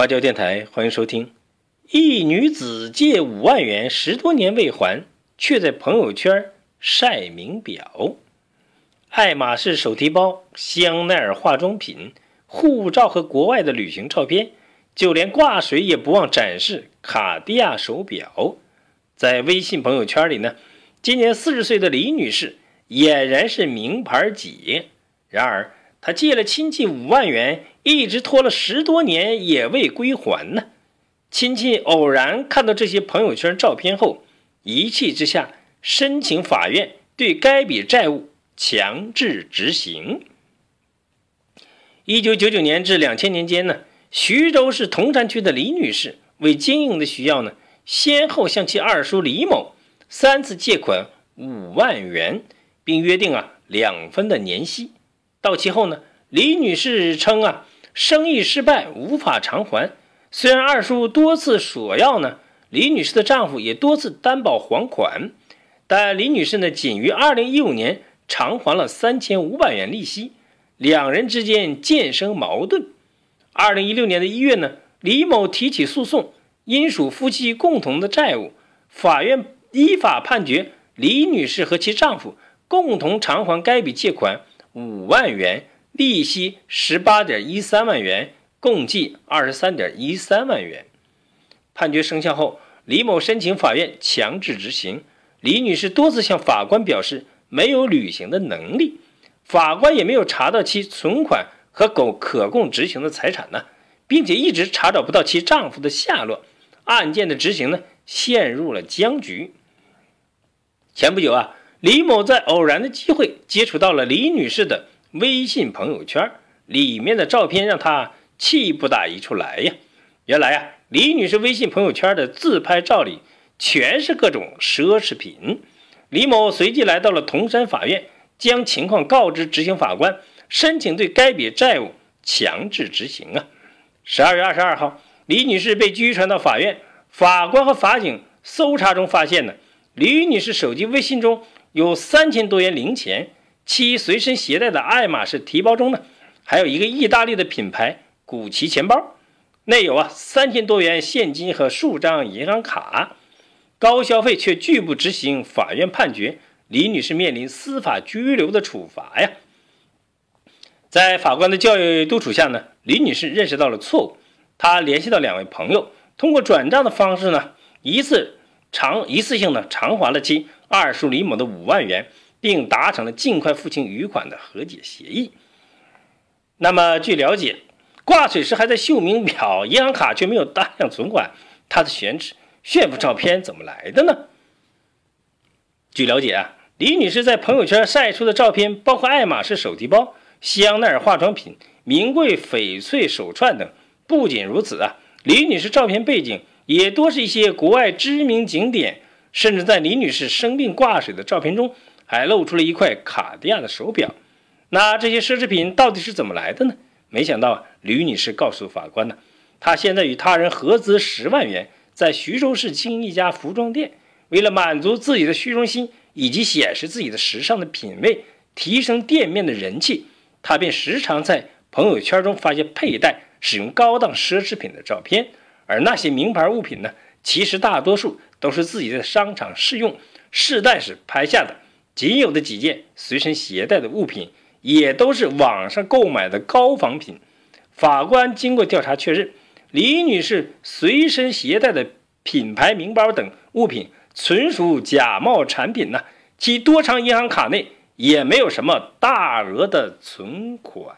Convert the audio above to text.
花椒电台欢迎收听。一女子借五万元十多年未还，却在朋友圈晒名表。爱马仕手提包、香奈儿化妆品、护照和国外的旅行照片，就连挂水也不忘展示卡地亚手表。在微信朋友圈里呢，今年四十岁的李女士俨然是名牌姐。然而，他借了亲戚五万元。一直拖了十多年也未归还呢。亲戚偶然看到这些朋友圈照片后，一气之下申请法院对该笔债务强制执行。一九九九年至两千年间呢，徐州市铜山区的李女士为经营的需要呢，先后向其二叔李某三次借款五万元，并约定啊两分的年息。到期后呢，李女士称啊。生意失败，无法偿还。虽然二叔多次索要呢，李女士的丈夫也多次担保还款，但李女士呢，仅于二零一五年偿还了三千五百元利息，两人之间渐生矛盾。二零一六年的一月呢，李某提起诉讼，因属夫妻共同的债务，法院依法判决李女士和其丈夫共同偿还该笔借款五万元。利息十八点一三万元，共计二十三点一三万元。判决生效后，李某申请法院强制执行。李女士多次向法官表示没有履行的能力，法官也没有查到其存款和狗可供执行的财产呢，并且一直查找不到其丈夫的下落，案件的执行呢陷入了僵局。前不久啊，李某在偶然的机会接触到了李女士的。微信朋友圈里面的照片让他气不打一处来呀！原来呀，李女士微信朋友圈的自拍照里全是各种奢侈品。李某随即来到了铜山法院，将情况告知执行法官，申请对该笔债务强制执行啊！十二月二十二号，李女士被拘传到法院，法官和法警搜查中发现呢，李女士手机微信中有三千多元零钱。其随身携带的爱马仕提包中呢，还有一个意大利的品牌古奇钱包，内有啊三千多元现金和数张银行卡，高消费却拒不执行法院判决，李女士面临司法拘留的处罚呀。在法官的教育督促下呢，李女士认识到了错误，她联系到两位朋友，通过转账的方式呢，一次偿一次性的偿还了其二叔李某的五万元。并达成了尽快付清余款的和解协议。那么，据了解，挂水时还在秀名表，银行卡却没有大量存款，他的选址炫富照片怎么来的呢？据了解啊，李女士在朋友圈晒出的照片包括爱马仕手提包、香奈儿化妆品、名贵翡翠手串等。不仅如此啊，李女士照片背景也多是一些国外知名景点，甚至在李女士生病挂水的照片中。还露出了一块卡地亚的手表，那这些奢侈品到底是怎么来的呢？没想到吕女士告诉法官呢，她现在与他人合资十万元，在徐州市经营一家服装店，为了满足自己的虚荣心以及显示自己的时尚的品味，提升店面的人气，她便时常在朋友圈中发些佩戴使用高档奢侈品的照片，而那些名牌物品呢，其实大多数都是自己在商场试用试戴时拍下的。仅有的几件随身携带的物品，也都是网上购买的高仿品。法官经过调查确认，李女士随身携带的品牌名包等物品纯属假冒产品呢，其多张银行卡内也没有什么大额的存款。